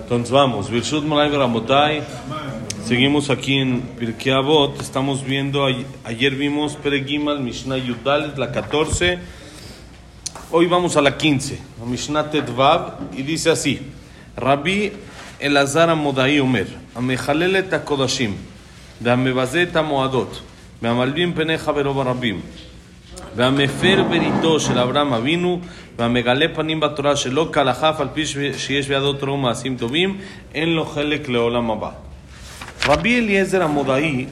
Entonces vamos, Virshut Ramotay, seguimos aquí en Pirkei Avot, estamos viendo, ayer vimos Peregimal, Mishnah Yudalet, la 14, hoy vamos a la 15, a Mishnah Tetvav, y dice así, Rabbi Elazar Amodai Omer, Amechalelet HaKodashim, Damebaze Tamoadot, Meamalbim Peneja Verobarabim, והמפר בריתו של אברהם אבינו, והמגלה פנים בתורה שלא כהלכה, אף על פי שיש בידו תורה ומעשים טובים, אין לו חלק לעולם הבא. רבי אליעזר המודעי,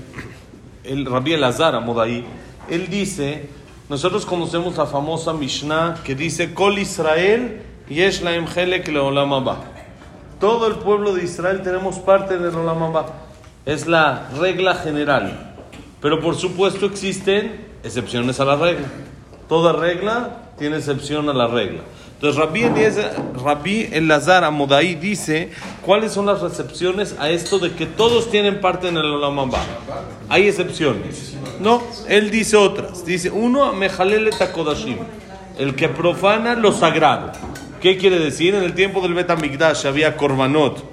el Rabbi Elazar Amodai, él dice, nosotros conocemos la famosa Mishnah que dice, Kol Israel yesh laem chelek leolam haba. Todo el pueblo de Israel tenemos parte del olam haba. Es la regla general. Pero por supuesto existen excepciones a la regla. Toda regla tiene excepción a la regla. Entonces Rabbi, Eliezer, Rabbi Elazar Amodai dice cuáles son las excepciones a esto de que todos tienen parte en el Olam Hay excepciones. No, él dice otras. Dice uno, Mejalele Takodashim, el que profana lo sagrado. ¿Qué quiere decir? En el tiempo del Betamigdash había korbanot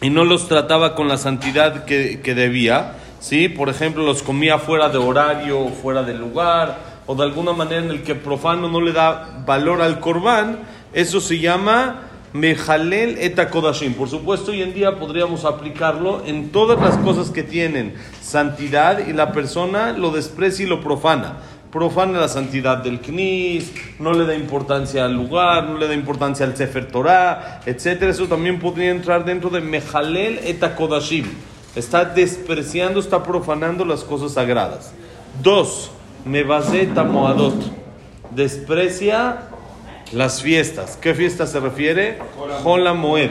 y no los trataba con la santidad que, que debía. ¿Sí? Por ejemplo, los comía fuera de horario, fuera de lugar o de alguna manera en el que profano no le da valor al corbán, eso se llama Mejalel etakodashim. Por supuesto, hoy en día podríamos aplicarlo en todas las cosas que tienen santidad y la persona lo desprecia y lo profana. Profana la santidad del knis, no le da importancia al lugar, no le da importancia al Sefer Torah, etc. Eso también podría entrar dentro de Mejalel etakodashim. Está despreciando, está profanando las cosas sagradas. Dos, Mebazeta Moadot. Desprecia las fiestas. ¿Qué fiesta se refiere? Hola Moed.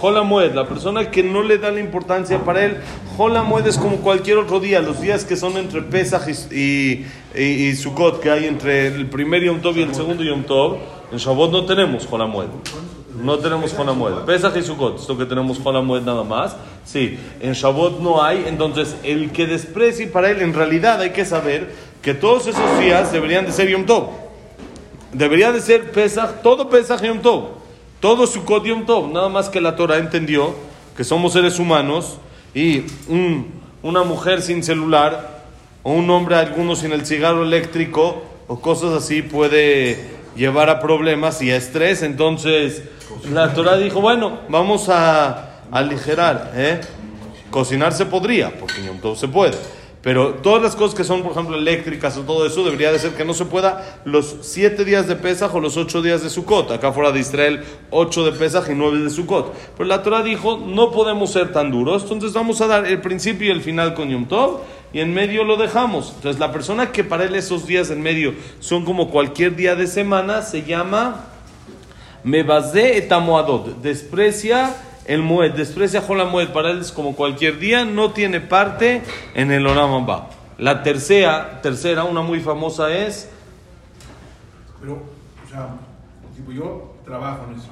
Hola Moed, la persona que no le da la importancia para él. Hola Moed es como cualquier otro día, los días que son entre Pesach y, y, Sukkot, que hay entre el primer Yom Tov y el segundo Yom Tov. En Shabbat no tenemos Hola Moed. No tenemos Moed. Pesach y Sukkot, esto que tenemos Moed nada más. Sí, en Shabbat no hay. Entonces, el que desprecie para él, en realidad hay que saber que todos esos días deberían de ser Yom Tov. Debería de ser Pesach, todo Pesach Yom Tov. Todo Sukkot Yom Tov. Nada más que la Torah entendió que somos seres humanos y una mujer sin celular o un hombre, algunos sin el cigarro eléctrico o cosas así puede llevar a problemas y a estrés. Entonces la Torah dijo, bueno, vamos a aligerar. ¿eh? Cocinar se podría, porque Yom Tov se puede. Pero todas las cosas que son, por ejemplo, eléctricas o todo eso, debería de ser que no se pueda los siete días de Pesaj o los ocho días de Sukkot. Acá fuera de Israel, ocho de Pesaj y nueve de Sukkot. Pero la Torah dijo, no podemos ser tan duros, entonces vamos a dar el principio y el final con Yom Tov y en medio lo dejamos. Entonces la persona que para él esos días en medio son como cualquier día de semana, se llama Mebazé etamoadot, desprecia el Moed, desprecia Jola Moed, para él es como cualquier día, no tiene parte en el Olam Ba. La tercera, tercera, una muy famosa es. Pero, o sea, yo trabajo en eso.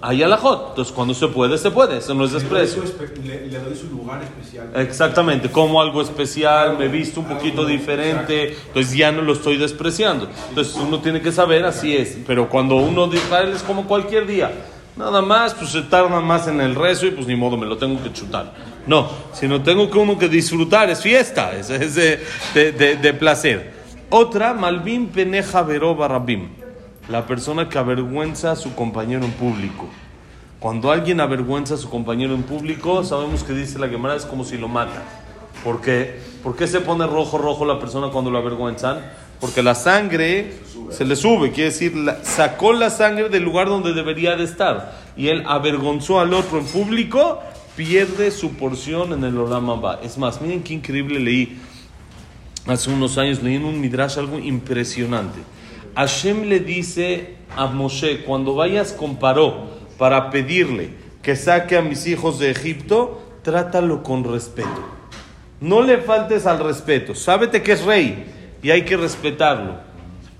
Hay alajot, entonces cuando se puede, se puede, eso no es desprecio. Le, le, doy su lugar especial. Exactamente, como algo especial, me he visto un poquito diferente, entonces ya no lo estoy despreciando. Entonces uno tiene que saber, así es, pero cuando uno dice, es como cualquier día, Nada más, pues se tarda más en el rezo y pues ni modo, me lo tengo que chutar. No, sino tengo que uno que disfrutar, es fiesta, es, es de, de, de, placer. Otra, Malvin Peneja Veroba Rabim, la persona que avergüenza a su compañero en público. Cuando alguien avergüenza a su compañero en público, sabemos que dice la Gemara es como si lo mata. ¿Por qué? ¿Por qué se pone rojo rojo la persona cuando lo avergüenzan? porque la sangre se le sube, quiere decir, sacó la sangre del lugar donde debería de estar y él avergonzó al otro en público, pierde su porción en el Olam Es más, miren qué increíble leí hace unos años, leí en un Midrash algo impresionante. Hashem le dice a Moshe, cuando vayas con Paró para pedirle que saque a mis hijos de Egipto, trátalo con respeto. No le faltes al respeto, sábete que es rey y hay que respetarlo.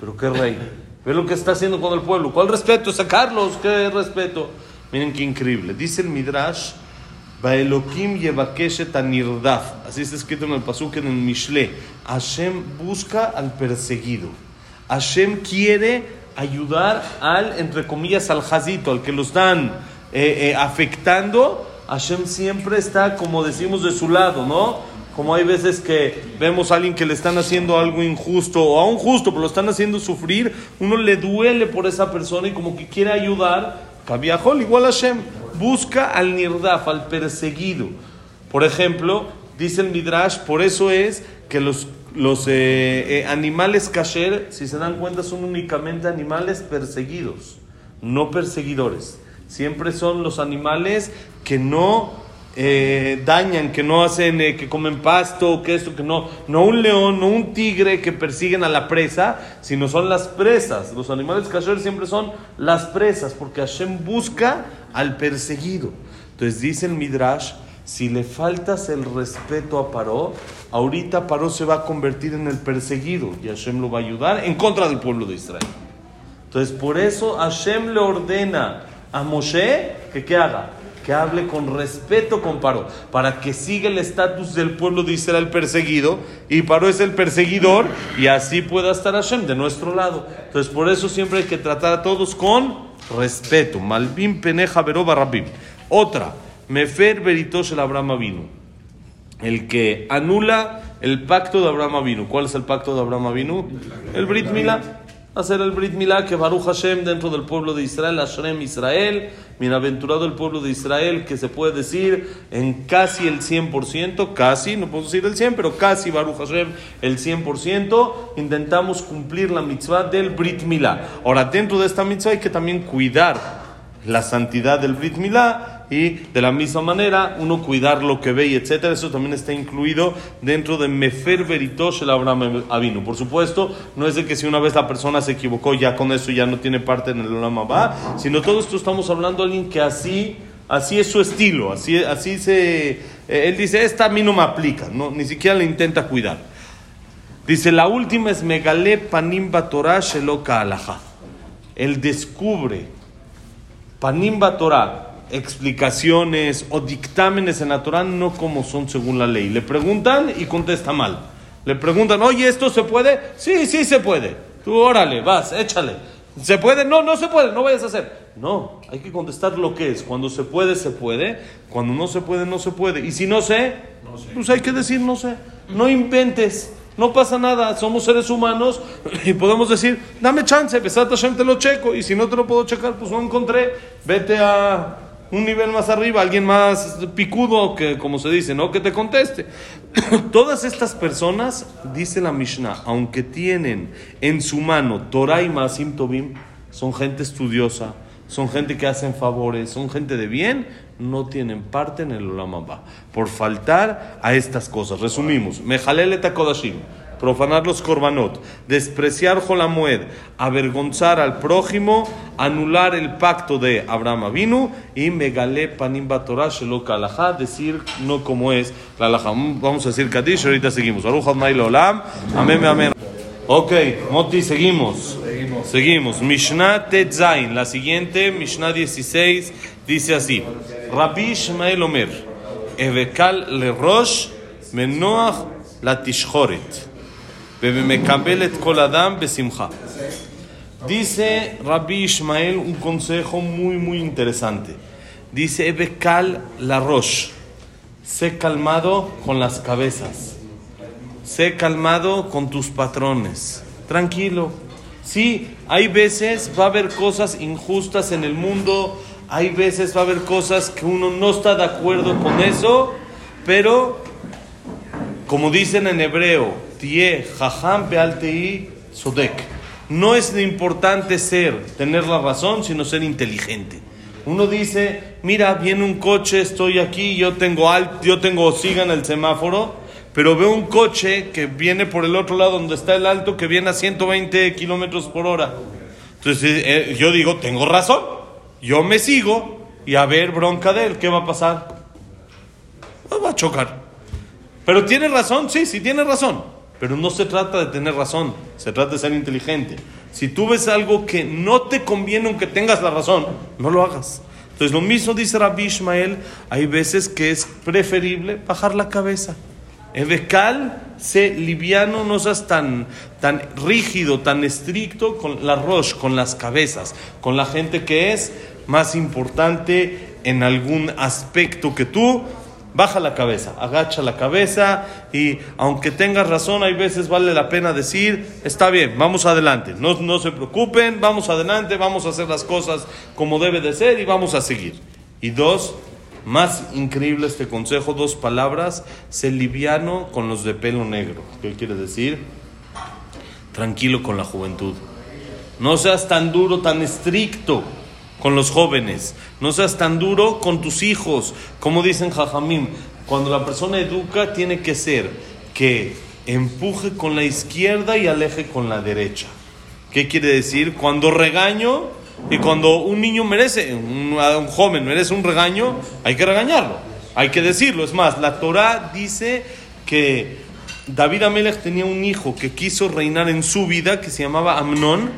Pero qué rey, ve lo que está haciendo con el pueblo. ¿Cuál respeto? Sacarlos, qué respeto. Miren qué increíble. Dice el Midrash, Baelokim yevakeshet. Así está escrito en el Pasuk en el Mishle. Hashem busca al perseguido. Hashem quiere ayudar al, entre comillas, al jazito, al que lo están eh, eh, afectando, Hashem siempre está, como decimos, de su lado, ¿no? Como hay veces que vemos a alguien que le están haciendo algo injusto o aún justo, pero lo están haciendo sufrir, uno le duele por esa persona y como que quiere ayudar. Kabiahol, igual Hashem, busca al nirdaf, al perseguido. Por ejemplo, dice el Midrash, por eso es que los, los eh, eh, animales kasher, si se dan cuenta, son únicamente animales perseguidos, no perseguidores. Siempre son los animales que no eh, dañan, que no hacen, que comen pasto, que esto, que no, no un león, no un tigre que persiguen a la presa, sino son las presas. Los animales kasher siempre son las presas, porque Hashem busca al perseguido. Entonces dice el Midrash, si le faltas el respeto a Paró, ahorita Paró se va a convertir en el perseguido y Hashem lo va a ayudar en contra del pueblo de Israel. Entonces por eso Hashem le ordena a Moshe que qué haga, que hable con respeto con Paró, para que siga el estatus del pueblo de Israel perseguido, y Paró es el perseguidor, y así pueda estar Hashem de nuestro lado. Entonces, por eso siempre hay que tratar a todos con respeto. Malvin peneja veroba rabim. Otra, mefer veritosh el Abraham vino. El que anula el pacto de Abraham vino. ¿Cuál es el pacto de Abraham vino? El Brit Milá hacer el Brit Milá que Baruch Hashem dentro del pueblo de Israel, Hashem Israel, bienaventurado el pueblo de Israel, que se puede decir en casi el 100%, casi, no puedo decir el 100, pero casi Baruch Hashem el 100%, intentamos cumplir la mitzvah del Brit Milá. Ahora, dentro de esta mitzvah hay que también cuidar la santidad del Brit Milá y de la misma manera uno cuidar lo que ve y etcétera. Eso también está incluido dentro de Mefer Veritosh el Abraham Avinu. Por supuesto, no es de que si una vez la persona se equivocó, ya con eso ya no tiene parte en el Olam va, sino todo esto estamos hablando de alguien que así, así es su estilo, así, así se. eh, él dice, esta a mí no me aplica, no, ni siquiera le intenta cuidar. Dice, la última es Megale Panimba Torah Sheloka Alaha. Él descubre Panimba Torah, explicaciones o dictámenes en la Torah no como son según la ley. Le preguntan y contesta mal. Le preguntan, oye, ¿esto se puede? Sí, sí se puede. Tú órale, vas, échale. ¿Se puede? No, no se puede, no vayas a hacer. No, hay que contestar lo que es. Cuando se puede, se puede. Cuando no se puede, no se puede. Y si no sé, pues hay que decir no sé. No inventes. No pasa nada, somos seres humanos y podemos decir, dame chance, Besat Hashem te lo checo. Y si no te lo puedo checar, pues no encontré. Vete a un nivel más arriba, alguien más picudo, que como se dice, ¿no? Que te conteste. Todas estas personas, dice la Mishnah, aunque tienen en su mano Torah y Masim Tobim, son gente estudiosa, son gente que hacen favores, son gente de bien, no tienen parte en el Olam Abba, por faltar a estas cosas. Resumimos, Mejalel et Kodashim, profanar los korbanot, despreciar Jolamued, avergonzar al prójimo, anular el pacto de Abraham Avinu y Megale Panim Batorah Shelo decir no como es la. Vamos a decir Kadish, ahorita seguimos. Olam, amén, amén. Ok, Moti, seguimos. Seguimos. Mishnah Tetzain, la siguiente, Mishnah 16, dice así: Rabbi Ishmael Omer, Evekal le Rosh, Menoach la Dice Rabbi Ishmael un consejo muy, muy interesante. Dice Evekal la Rosh, sé calmado con las cabezas. Sé calmado con tus patrones. Tranquilo. Sí, hay veces va a haber cosas injustas en el mundo, hay veces va a haber cosas que uno no está de acuerdo con eso, pero como dicen en hebreo, tie jajam bealtei sodek. No es importante ser, tener la razón, sino ser inteligente. Uno dice, mira, viene un coche, estoy aquí, yo tengo alt, yo tengo siga en el semáforo, pero veo un coche que viene por el otro lado donde está el alto, que viene a 120 kilómetros por hora. Entonces eh, yo digo, tengo razón, yo me sigo y a ver bronca de él, ¿qué va a pasar? Pues va a chocar. Pero tiene razón, sí, sí tiene razón. Pero no se trata de tener razón, se trata de ser inteligente. Si tú ves algo que no te conviene aunque tengas la razón, no lo hagas. Entonces lo mismo dice Rabbi Ishmael, hay veces que es preferible bajar la cabeza. Ebecal, sé liviano, no seas tan, tan rígido, tan estricto con la rosh, con las cabezas, con la gente que es más importante en algún aspecto que tú, baja la cabeza, agacha la cabeza y aunque tengas razón, hay veces vale la pena decir, está bien, vamos adelante, no, no se preocupen, vamos adelante, vamos a hacer las cosas como debe de ser y vamos a seguir. Y dos, más increíble este consejo, dos palabras, sé liviano con los de pelo negro. ¿Qué quiere decir? Tranquilo con la juventud. No seas tan duro, tan estricto con los jóvenes. No seas tan duro con tus hijos. Como dicen Jajamim, cuando la persona educa tiene que ser que empuje con la izquierda y aleje con la derecha. ¿Qué quiere decir? Cuando regaño y cuando un niño merece, un, un joven merece un regaño, hay que regañarlo, hay que decirlo. Es más, la Torah dice que David Amelech tenía un hijo que quiso reinar en su vida, que se llamaba Amnón,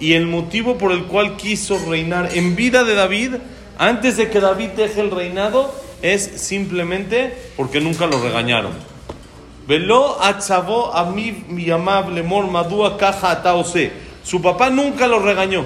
y el motivo por el cual quiso reinar en vida de David, antes de que David deje el reinado, es simplemente porque nunca lo regañaron. Veló atzavó a mi amable mor madúa caja ataose. Su papá nunca lo regañó.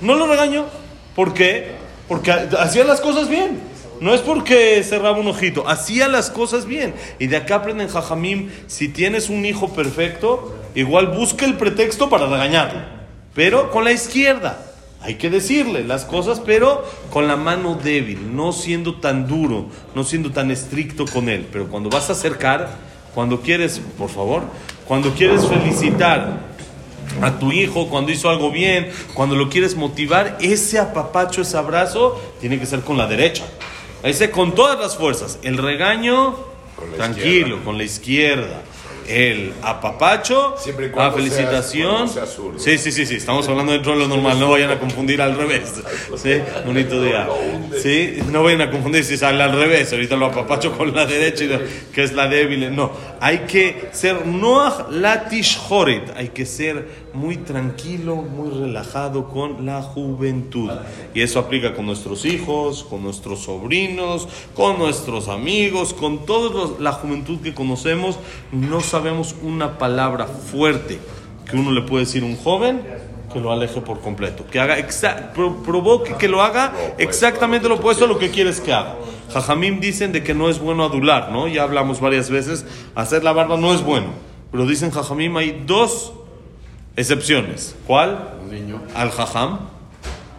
No lo regañó. ¿Por qué? Porque hacía las cosas bien. No es porque cerraba un ojito, hacía las cosas bien. Y de acá aprenden Jajamim, si tienes un hijo perfecto, igual busca el pretexto para regañarlo. Pero con la izquierda. Hay que decirle las cosas, pero con la mano débil, no siendo tan duro, no siendo tan estricto con él. Pero cuando vas a acercar, cuando quieres, por favor, cuando quieres felicitar a tu hijo cuando hizo algo bien, cuando lo quieres motivar, ese apapacho, ese abrazo, tiene que ser con la derecha. Ese con todas las fuerzas. El regaño, Con tranquilo, izquierda. con la izquierda. El apapacho, Siempre la felicitación. sí, sí, sí, sí, estamos hablando dentro de lo normal, no vayan a confundir al revés. Sí, bonito día. Sí, no vayan a confundir si sale al revés, ahorita lo apapacho con la derecha, que es la débil. No, hay que ser noach latish hay que ser muy tranquilo, muy relajado con la juventud. Y eso aplica con nuestros hijos, con nuestros sobrinos, con nuestros amigos, con toda la juventud que conocemos. No sabemos una palabra fuerte que uno le puede decir a un joven que lo aleje por completo, que haga exa- pro- provoque que lo haga exactamente lo opuesto a lo que quieres que haga. Jajamim dicen de que no es bueno adular, ¿no? Ya hablamos varias veces, hacer la barba no es bueno, pero dicen Jajamim hay dos excepciones. ¿Cuál? Al jajam,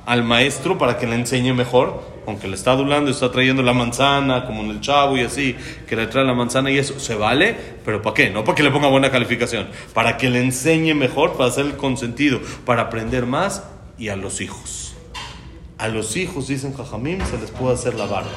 al maestro para que le enseñe mejor, aunque le está adulando, está trayendo la manzana, como en el chavo y así, que le trae la manzana y eso, se vale, pero ¿para qué? No para que le ponga buena calificación, para que le enseñe mejor, para hacer el consentido, para aprender más y a los hijos. A los hijos, dicen Jajamim, se les puede hacer la barba.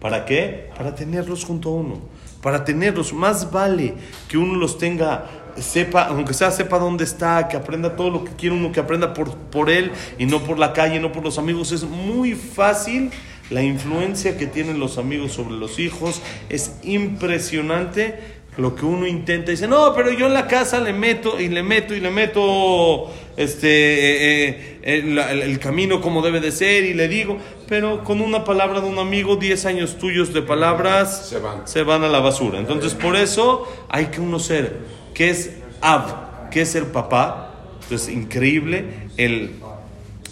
¿Para qué? Para tenerlos junto a uno. Para tenerlos. Más vale que uno los tenga, sepa, aunque sea sepa dónde está, que aprenda todo lo que quiere uno, que aprenda por, por él y no por la calle, no por los amigos. Es muy fácil la influencia que tienen los amigos sobre los hijos. Es impresionante lo que uno intenta. Dice, no, pero yo en la casa le meto y le meto y le meto este, eh, eh, el, el- camino como debe de ser y le digo, pero con una palabra de un amigo, 10 años tuyos de palabras Se van. a la basura. Entonces, por eso hay que uno ser, que es Ab, que es el papá. Entonces, increíble el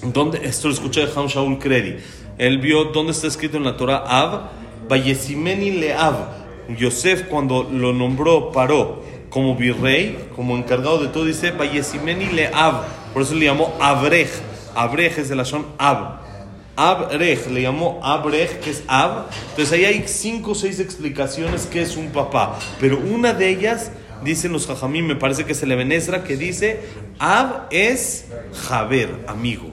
¿Dónde? Esto lo escuché de Ham Shaul Kredi. Él vio dónde está escrito en la Torah Ab, Vayesimeni le Ab. Yosef cuando lo nombró, paró como virrey, como encargado de todo, dice Vayesimeni le Ab. Por eso le llamó Abrej. Abrej es de la son Ab. Abrej, le llamó Abrej, que es Ab. Entonces ahí hay cinco o seis explicaciones que es un papá. Pero una de ellas, dicen los jajamín, me parece que es el Ebenesra, que dice Ab es Javer, amigo.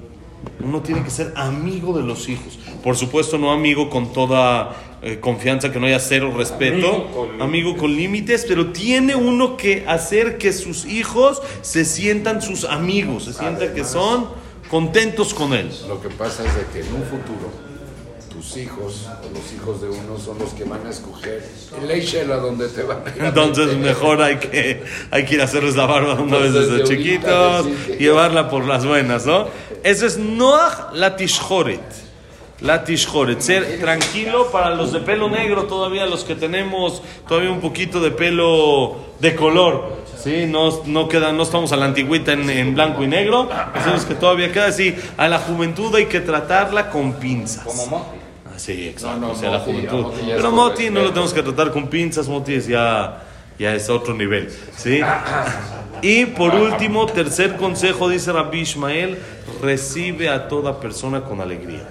Uno tiene que ser amigo de los hijos. Por supuesto, no amigo con toda eh, confianza, que no haya cero respeto. Amigo con límites. pero tiene uno que hacer que sus hijos se sientan sus amigos, se sientan que son contentos con él. Lo que pasa es de que en un futuro tus hijos o los hijos de uno son los que van a escoger el Eichel a donde te van a ir Entonces mejor hay que, hay que ir a hacerles la barba una vez desde chiquitos, llevarla por las buenas, ¿no? Eso es Noach Latishhoret. La tishjoret, ser tranquilo para los de pelo negro todavía, los que tenemos todavía un poquito de pelo de color. Sí, no, no, queda, no estamos a la antigüita en, en blanco y negro, es que todavía queda así. A la juventud hay que tratarla con pinzas. Como Moti. Ah, sí, exacto. No, no, o sea, la Moti, juventud. a Moti Pero Moti no lo tenemos que tratar con pinzas, Moti es ya, ya es otro nivel. ¿sí? Y por último, tercer consejo, dice Rabbi Ishmael, recibe a toda persona con alegría.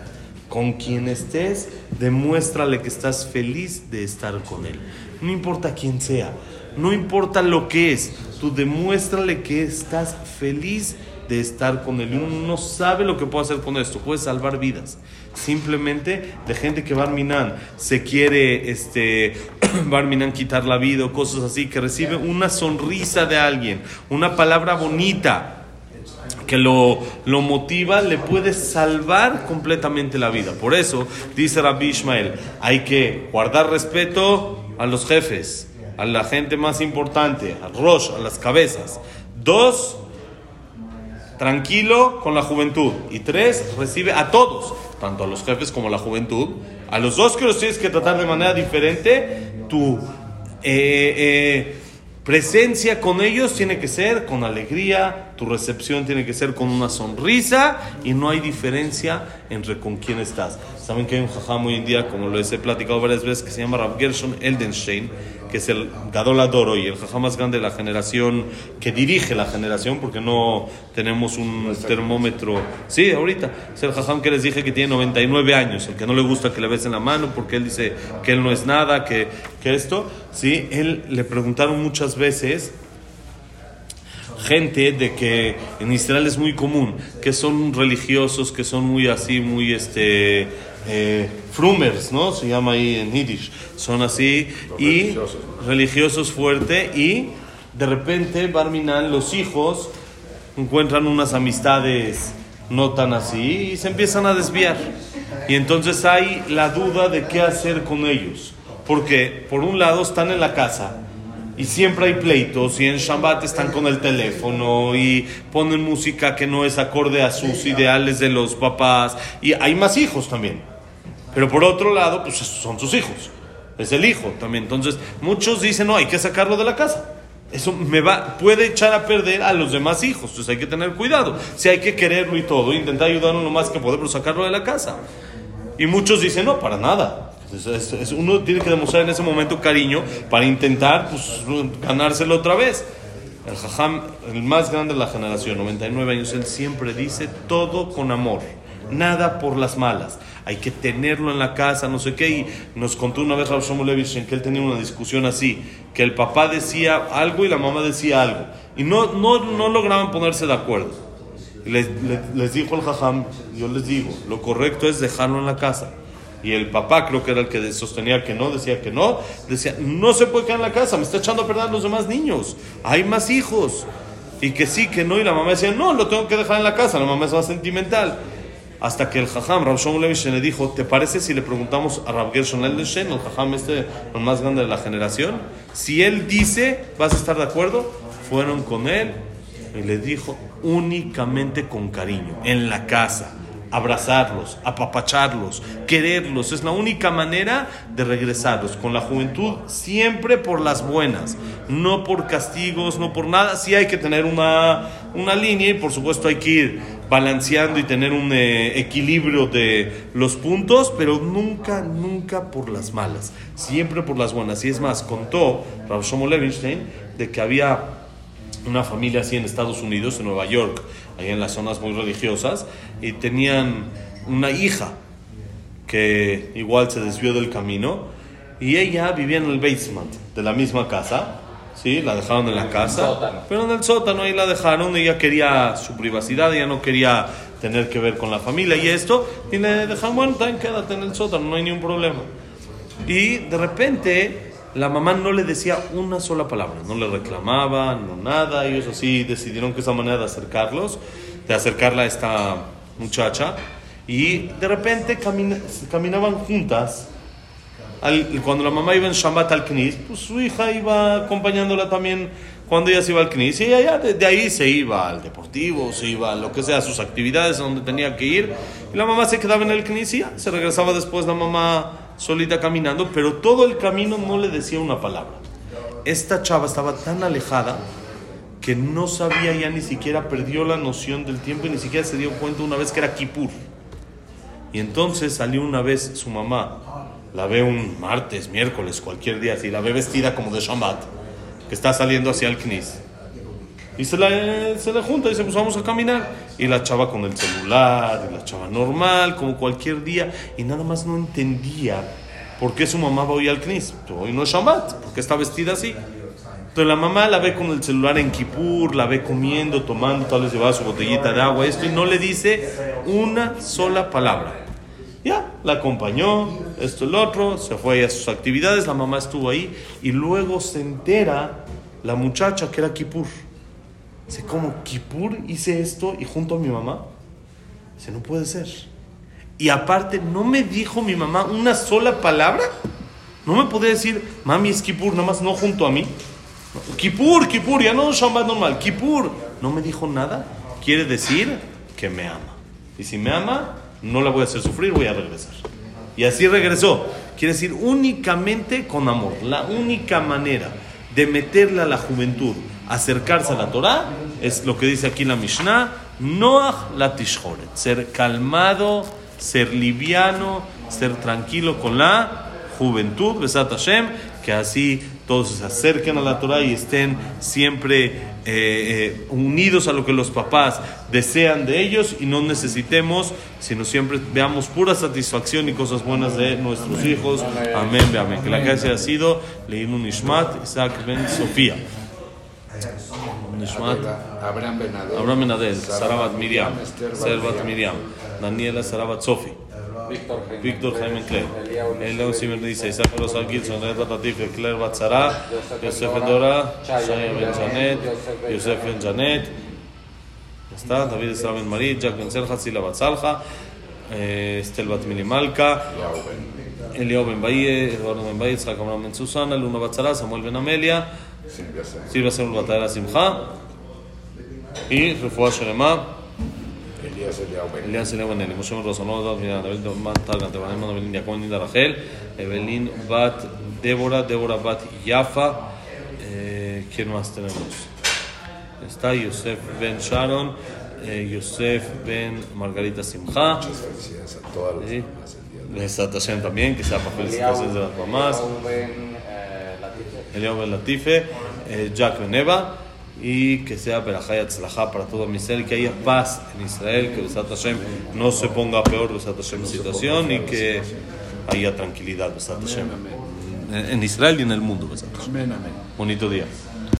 Con quien estés, demuéstrale que estás feliz de estar con él. No importa quién sea, no importa lo que es, tú demuéstrale que estás feliz de estar con él. Uno no sabe lo que puede hacer con esto, puede salvar vidas. Simplemente de gente que Barminan se quiere, este, Barminan quitar la vida o cosas así, que recibe una sonrisa de alguien, una palabra bonita que lo, lo motiva, le puede salvar completamente la vida. Por eso, dice Rabbi Ishmael, hay que guardar respeto a los jefes, a la gente más importante, al Rosh, a las cabezas. Dos, tranquilo con la juventud. Y tres, recibe a todos, tanto a los jefes como a la juventud. A los dos que los tienes que tratar de manera diferente. Tu eh, eh, presencia con ellos tiene que ser con alegría, tu recepción tiene que ser con una sonrisa y no hay diferencia entre con quién estás. Saben que hay un jajam hoy en día, como lo he platicado varias veces, que se llama Rav Gershon Eldenstein, que es el Gadol Adoro y el jajam más grande de la generación, que dirige la generación, porque no tenemos un termómetro. Sí, ahorita. Es el jajam que les dije que tiene 99 años, el que no le gusta que le besen la mano, porque él dice que él no es nada, que, que esto. Sí, él le preguntaron muchas veces gente de que en Israel es muy común, que son religiosos, que son muy así, muy este eh, frumers, ¿no? Se llama ahí en Yiddish. Son así y religiosos. religiosos fuerte y de repente Barminan los hijos encuentran unas amistades no tan así y se empiezan a desviar. Y entonces hay la duda de qué hacer con ellos. Porque por un lado están en la casa y siempre hay pleitos y en Shabbat están con el teléfono y ponen música que no es acorde a sus ideales de los papás y hay más hijos también. Pero por otro lado, pues son sus hijos. Es el hijo también. Entonces, muchos dicen, no, hay que sacarlo de la casa. Eso me va, puede echar a perder a los demás hijos. Entonces hay que tener cuidado. Si hay que quererlo y todo, intentar ayudarlo lo más que podemos, sacarlo de la casa. Y muchos dicen, no, para nada. Es- es- es- uno tiene que demostrar en ese momento cariño para intentar pues, ganárselo otra vez. El el más grande de la generación, 99 años, él siempre dice todo con amor, nada por las malas. Hay que tenerlo en la casa, no sé qué. Y nos contó una vez Rav Shlomo Levish que él tenía una discusión así, que el papá decía algo y la mamá decía algo. Y no, no, no lograban ponerse de acuerdo. Les, les- les dijo el jajam, yo les digo, lo correcto es dejarlo en la casa. Y el papá creo que era el que sostenía que no, decía que no, decía, no se puede quedar en la casa, me está echando a perder a los demás niños, hay más hijos. Y que sí, que no, y la mamá decía, no, lo tengo que dejar en la casa, la mamá es más sentimental. Hasta que el jajam, Rav Shlomo Levish, le dijo, ¿te parece si le preguntamos a Rav Gershon Edelstein, el jajam este, el más grande de la generación? Si él dice, ¿vas a estar de acuerdo? Fueron con él y le dijo únicamente con cariño, en la casa, abrazarlos, apapacharlos, quererlos. Es la única manera de regresarlos. Con la juventud siempre por las buenas, no por castigos, no por nada. Sí hay que tener una, una línea y por supuesto hay que ir balanceando y tener un eh, equilibrio de los puntos, pero nunca, nunca por las malas, siempre por las buenas. Y es más, contó Rav Shlomo Levinstein de que había una familia así en Estados Unidos, en Nueva York, ahí en las zonas muy religiosas, y tenían una hija que igual se desvió del camino, y ella vivía en el basement de la misma casa, ¿sí? La dejaron en la casa, pero en el sótano ahí la dejaron, ella quería su privacidad, ella no quería tener que ver con la familia y esto, y le dejaron, bueno, también quédate en el sótano, no hay ningún problema. Y de repente la mamá no le decía una sola palabra, no le reclamaba, no nada. Ellos así decidieron que esa manera de acercarlos, de acercarla a esta muchacha. Y de repente camina- caminaban juntas. Al- cuando la mamá iba en Shabbat al Knis, pues su hija iba acompañándola también cuando ella se iba al CNIS, y ella de, de ahí se iba al deportivo, se iba a lo que sea, a sus actividades donde tenía que ir, y la mamá se quedaba en el CNIS y ya, se regresaba después la mamá solita caminando, pero todo el camino no le decía una palabra. Esta chava estaba tan alejada que no sabía ya ni siquiera, perdió la noción del tiempo y ni siquiera se dio cuenta una vez que era Kippur. Y entonces salió una vez su mamá, la ve un martes, miércoles, cualquier día, así, la ve vestida como de Shabbat, que está saliendo hacia el Knis. Y se, la, se le junta y dice, pues vamos a caminar. Y la chava con el celular, y la chava normal, como cualquier día, y nada más no entendía por qué su mamá va hoy al Knis. Hoy no es Shabbat, porque está vestida así. Entonces la mamá la ve con el celular en Kippur, la ve comiendo, tomando, tal vez llevaba su botellita de agua, esto, y no le dice una sola palabra. Ya, la acompañó, esto, el otro, se fue a sus actividades, la mamá estuvo ahí, y luego se entera la muchacha que era Kippur. Dice, ¿cómo Kippur hice esto y junto a mi mamá? Dice, no puede ser. Y aparte, ¿no me dijo mi mamá una sola palabra? ¿No me podía decir, mami es Kippur, nada más no junto a mí? Kippur, Kippur, ya no Shabbat normal, Kippur. No me dijo nada, quiere decir que me ama. Y si me ama, no la voy a hacer sufrir, voy a regresar. Y así regresó. Quiere decir únicamente con amor. La única manera de meterle a la juventud, acercarse a la Torah, es lo que dice aquí la Mishnah, Noach la tishhoret. Ser calmado, ser liviano, ser tranquilo con la juventud, Besat Hashem, que así todos se acerquen a la Torah y estén siempre eh, eh, unidos a lo que los papás desean de ellos y no necesitemos, sino siempre veamos pura satisfacción y cosas buenas de nuestros hijos. Amén, amén. Que la clase ha sido Leinu Nishmat, Isaac Ben Sofía. Nishmat. Abraham Benadel. Abraham Benadel, Sarabat Miriam, Servat Miriam, Daniela Sarabat Sofi. Víctor Jaime Clay. Elon Simer dice, Isaac Rosa Gilson, Reda Latif, Claire Batzara, Yosef Endora, Shaya Benjanet, Yosef Benjanet, ya está, David Esra Ben Marit, Jack Ben Serja, Sila Batzalja, Estel Bat Milimalka, אליהו בן באי, אדוארדו בן באי, יצחק אמנם בן סוסנה, לונה בצלה, סמואל בן אמליה, סילביה סמול בתאי השמחה, היא רפואה שלמה. Refuah Shelema. Elías Eliao Ben. Benelli, Moshe Ben Rosanov, David Miranda, Abel Doman Targan, Tebanem, Evelyn Jacob, Ninda Rachel, Evelyn Bat Débora, Débora Bat Yafa. Eh, ¿Quién más tenemos? Está Yosef Ben Sharon, eh, Yosef Ben Margarita Simcha. Muchas felicidades a todas las Sí. Besat Hashem también, que sea para felicitaciones de las mamás. Rubén, eh, Latife. Ben eh, Jack Ben Eva, y que sea Berajá y Atzlajá para todo Israel, que haya paz en Israel, que Besat Hashem no se ponga peor Besat Hashem situación y que haya tranquilidad Besat Hashem en Israel y en el mundo Besat Hashem. Bonito día.